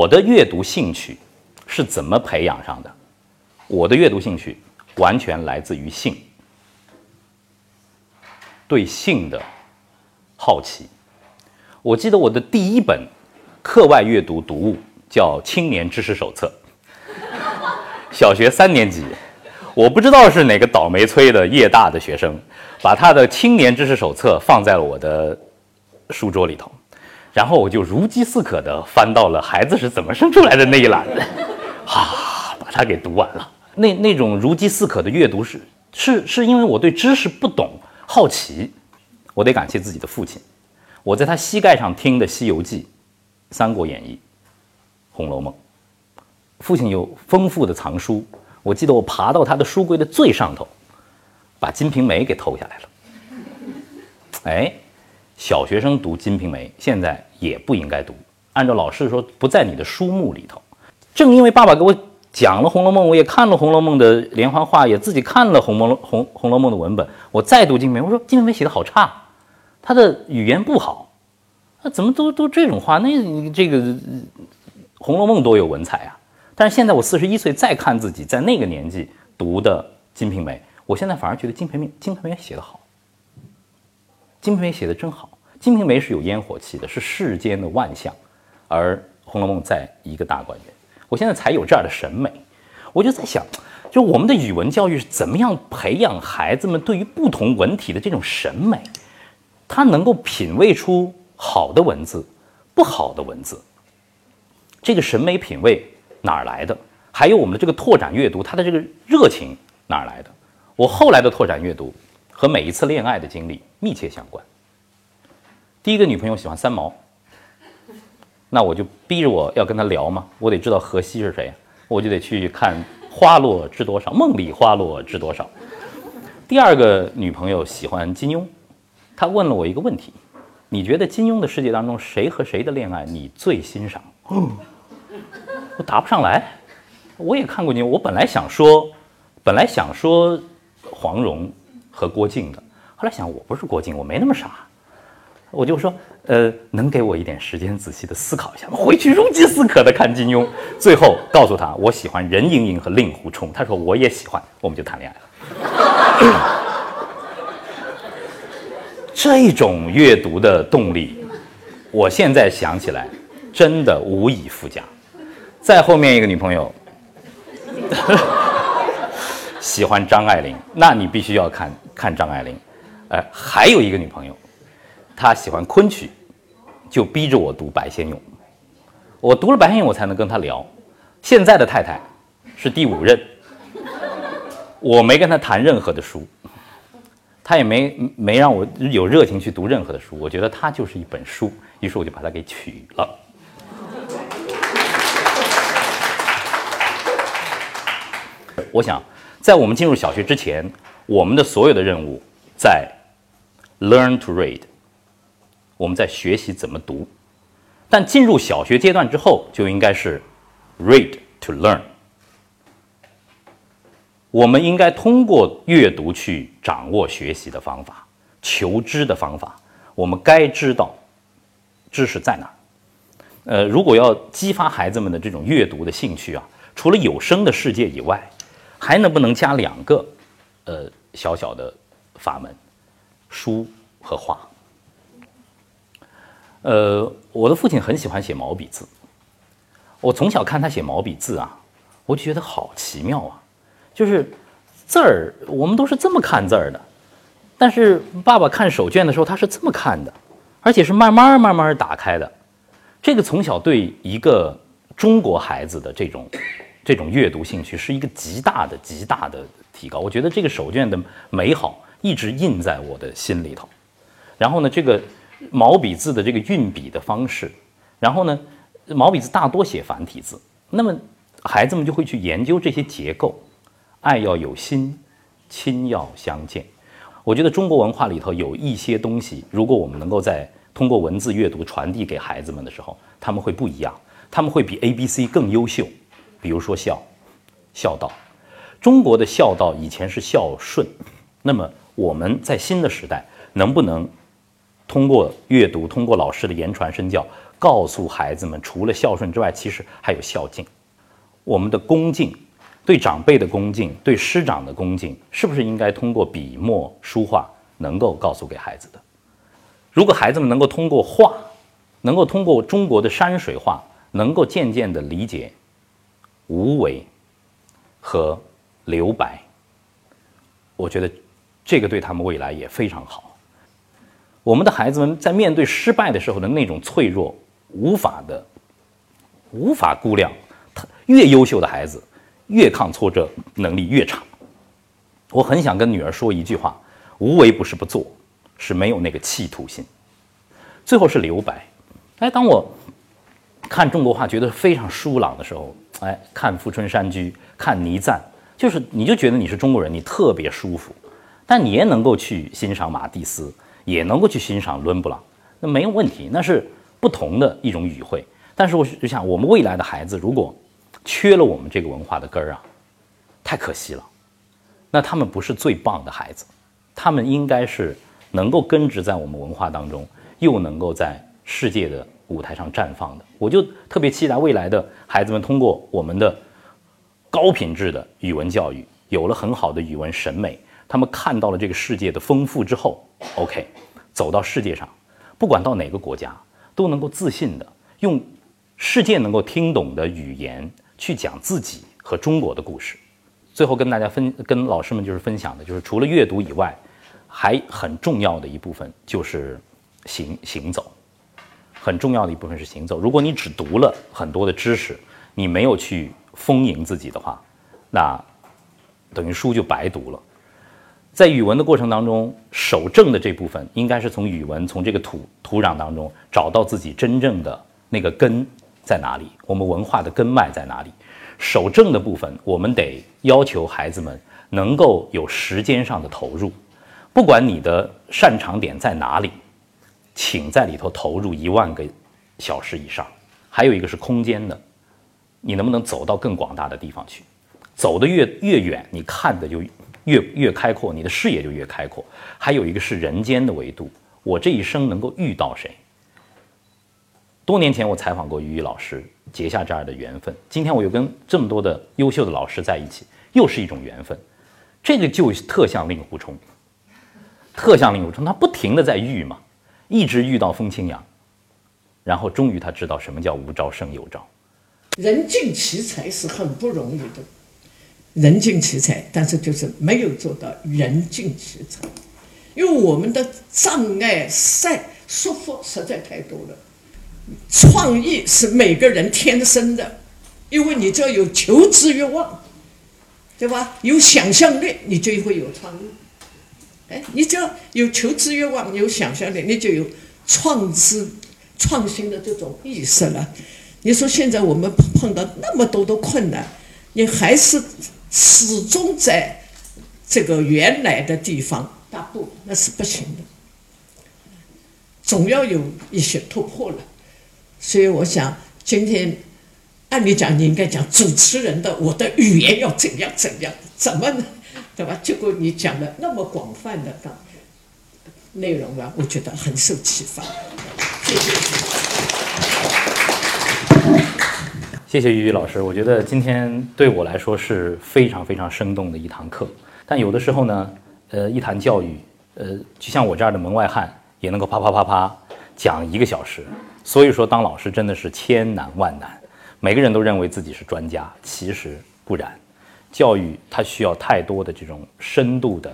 我的阅读兴趣是怎么培养上的？我的阅读兴趣完全来自于性，对性的好奇。我记得我的第一本课外阅读读物叫《青年知识手册》，小学三年级，我不知道是哪个倒霉催的夜大的学生，把他的《青年知识手册》放在了我的书桌里头。然后我就如饥似渴地翻到了孩子是怎么生出来的那一栏，哈，把它给读完了。那那种如饥似渴的阅读是是是因为我对知识不懂，好奇。我得感谢自己的父亲，我在他膝盖上听的《西游记》《三国演义》《红楼梦》。父亲有丰富的藏书，我记得我爬到他的书柜的最上头，把《金瓶梅》给偷下来了。哎。小学生读《金瓶梅》，现在也不应该读。按照老师说，不在你的书目里头。正因为爸爸给我讲了《红楼梦》，我也看了《红楼梦》的连环画，也自己看了《红楼红红楼梦》的文本。我再读《金瓶梅》，我说《金瓶梅》写的好差，他的语言不好。那怎么都都这种话？那这个《红楼梦》多有文采啊！但是现在我四十一岁，再看自己在那个年纪读的《金瓶梅》，我现在反而觉得《金瓶梅》《金瓶梅》写得好。《金瓶梅》写的真好，《金瓶梅》是有烟火气的，是世间的万象，而《红楼梦》在一个大观园。我现在才有这样的审美，我就在想，就我们的语文教育是怎么样培养孩子们对于不同文体的这种审美，他能够品味出好的文字，不好的文字。这个审美品味哪儿来的？还有我们的这个拓展阅读，他的这个热情哪儿来的？我后来的拓展阅读。和每一次恋爱的经历密切相关。第一个女朋友喜欢三毛，那我就逼着我要跟她聊嘛，我得知道荷西是谁，我就得去看《花落知多少》，梦里花落知多少。第二个女朋友喜欢金庸，她问了我一个问题：你觉得金庸的世界当中谁和谁的恋爱你最欣赏？我答不上来。我也看过金庸，我本来想说，本来想说黄蓉。和郭靖的，后来想我不是郭靖，我没那么傻，我就说，呃，能给我一点时间仔细的思考一下吗？回去如饥似渴的看金庸，最后告诉他我喜欢任盈盈和令狐冲，他说我也喜欢，我们就谈恋爱了。这种阅读的动力，我现在想起来真的无以复加。再后面一个女朋友。喜欢张爱玲，那你必须要看看张爱玲。哎，还有一个女朋友，她喜欢昆曲，就逼着我读白先勇。我读了白先勇，我才能跟她聊。现在的太太是第五任，我没跟她谈任何的书，她也没没让我有热情去读任何的书。我觉得她就是一本书，于是我就把她给娶了。我想。在我们进入小学之前，我们的所有的任务在 learn to read，我们在学习怎么读。但进入小学阶段之后，就应该是 read to learn。我们应该通过阅读去掌握学习的方法、求知的方法。我们该知道知识在哪。呃，如果要激发孩子们的这种阅读的兴趣啊，除了有声的世界以外，还能不能加两个，呃，小小的法门，书和画。呃，我的父亲很喜欢写毛笔字，我从小看他写毛笔字啊，我就觉得好奇妙啊，就是字儿，我们都是这么看字儿的，但是爸爸看手绢的时候，他是这么看的，而且是慢慢慢慢打开的。这个从小对一个中国孩子的这种。这种阅读兴趣是一个极大的、极大的提高。我觉得这个手绢的美好一直印在我的心里头。然后呢，这个毛笔字的这个运笔的方式，然后呢，毛笔字大多写繁体字，那么孩子们就会去研究这些结构。爱要有心，亲要相见。我觉得中国文化里头有一些东西，如果我们能够在通过文字阅读传递给孩子们的时候，他们会不一样，他们会比 A、B、C 更优秀。比如说孝，孝道，中国的孝道以前是孝顺，那么我们在新的时代能不能通过阅读，通过老师的言传身教，告诉孩子们，除了孝顺之外，其实还有孝敬。我们的恭敬，对长辈的恭敬，对师长的恭敬，是不是应该通过笔墨书画能够告诉给孩子的？如果孩子们能够通过画，能够通过中国的山水画，能够渐渐地理解无为和留白，我觉得这个对他们未来也非常好。我们的孩子们在面对失败的时候的那种脆弱，无法的无法估量。他越优秀的孩子，越抗挫折能力越差。我很想跟女儿说一句话：无为不是不做，是没有那个企图心。最后是留白。哎，当我看中国画觉得非常舒朗的时候，哎，看《富春山居》，看倪瓒，就是你就觉得你是中国人，你特别舒服。但你也能够去欣赏马蒂斯，也能够去欣赏伦勃朗，那没有问题，那是不同的一种语汇。但是我就想，我们未来的孩子如果缺了我们这个文化的根儿啊，太可惜了。那他们不是最棒的孩子，他们应该是能够根植在我们文化当中，又能够在世界的舞台上绽放的。我就特别期待未来的孩子们通过我们的高品质的语文教育，有了很好的语文审美。他们看到了这个世界的丰富之后，OK，走到世界上，不管到哪个国家，都能够自信的用世界能够听懂的语言去讲自己和中国的故事。最后跟大家分，跟老师们就是分享的，就是除了阅读以外，还很重要的一部分就是行行走，很重要的一部分是行走。如果你只读了很多的知识，你没有去丰盈自己的话，那等于书就白读了。在语文的过程当中，守正的这部分应该是从语文从这个土土壤当中找到自己真正的那个根在哪里，我们文化的根脉在哪里。守正的部分，我们得要求孩子们能够有时间上的投入，不管你的擅长点在哪里，请在里头投入一万个小时以上。还有一个是空间的，你能不能走到更广大的地方去？走得越越远，你看的就。越越开阔，你的视野就越开阔。还有一个是人间的维度，我这一生能够遇到谁？多年前我采访过于老师，结下这样的缘分。今天我又跟这么多的优秀的老师在一起，又是一种缘分。这个就特像令狐冲，特像令狐冲，他不停的在遇嘛，一直遇到风清扬，然后终于他知道什么叫无招胜有招。人尽其才是很不容易的。人尽其才，但是就是没有做到人尽其才，因为我们的障碍赛束缚实在太多了。创意是每个人天生的，因为你只要有求知欲望，对吧？有想象力，你就会有创意。哎，你只要有求知欲望，有想象力，你就有创知创新的这种意识了。你说现在我们碰到那么多的困难，你还是。始终在这个原来的地方大步，那是不行的，总要有一些突破了。所以我想，今天按理讲，你应该讲主持人的我的语言要怎样怎样，怎么呢？对吧？结果你讲了那么广泛的内容啊，我觉得很受启发。谢谢。谢谢于宇老师，我觉得今天对我来说是非常非常生动的一堂课。但有的时候呢，呃，一谈教育，呃，就像我这样的门外汉，也能够啪啪啪啪讲一个小时。所以说，当老师真的是千难万难。每个人都认为自己是专家，其实不然。教育它需要太多的这种深度的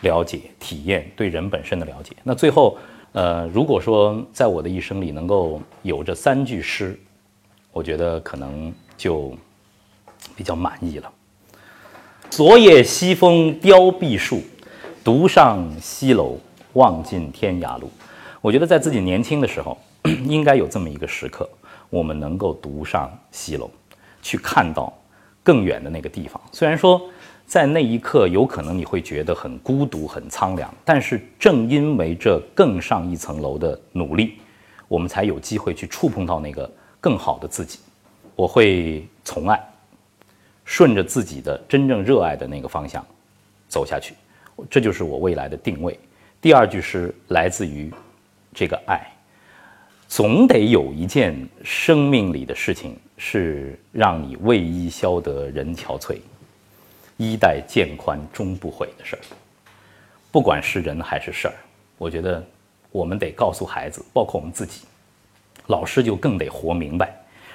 了解、体验，对人本身的了解。那最后，呃，如果说在我的一生里能够有这三句诗。我觉得可能就比较满意了。昨夜西风凋碧树，独上西楼望尽天涯路。我觉得在自己年轻的时候，应该有这么一个时刻，我们能够独上西楼，去看到更远的那个地方。虽然说在那一刻有可能你会觉得很孤独、很苍凉，但是正因为这更上一层楼的努力，我们才有机会去触碰到那个。更好的自己，我会从爱，顺着自己的真正热爱的那个方向走下去，这就是我未来的定位。第二句诗来自于这个爱，总得有一件生命里的事情是让你为伊消得人憔悴，衣带渐宽终不悔的事儿。不管是人还是事儿，我觉得我们得告诉孩子，包括我们自己，老师就更得活明白，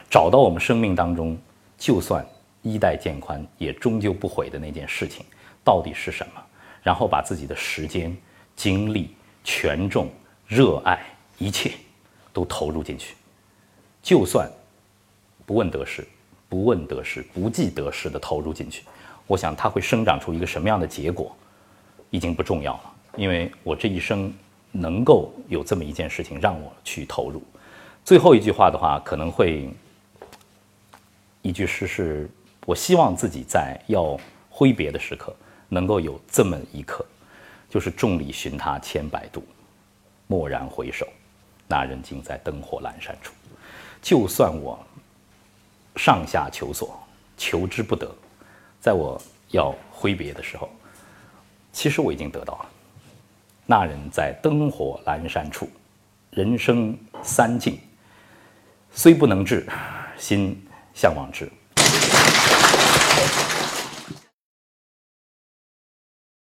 找到我们生命当中，就算衣带渐宽也终究不悔的那件事情到底是什么，然后把自己的时间、精力、权重、热爱一切。都投入进去，就算不问得失，不问得失，不计得失的投入进去，我想它会生长出一个什么样的结果，已经不重要了。因为我这一生能够有这么一件事情让我去投入。最后一句话的话，可能会一句诗是：我希望自己在要挥别的时刻，能够有这么一刻，就是众里寻他千百度，蓦然回首。那人竟在灯火阑珊处。就算我上下求索，求之不得，在我要挥别的时候，其实我已经得到了。那人在灯火阑珊处，人生三境，虽不能至，心向往之。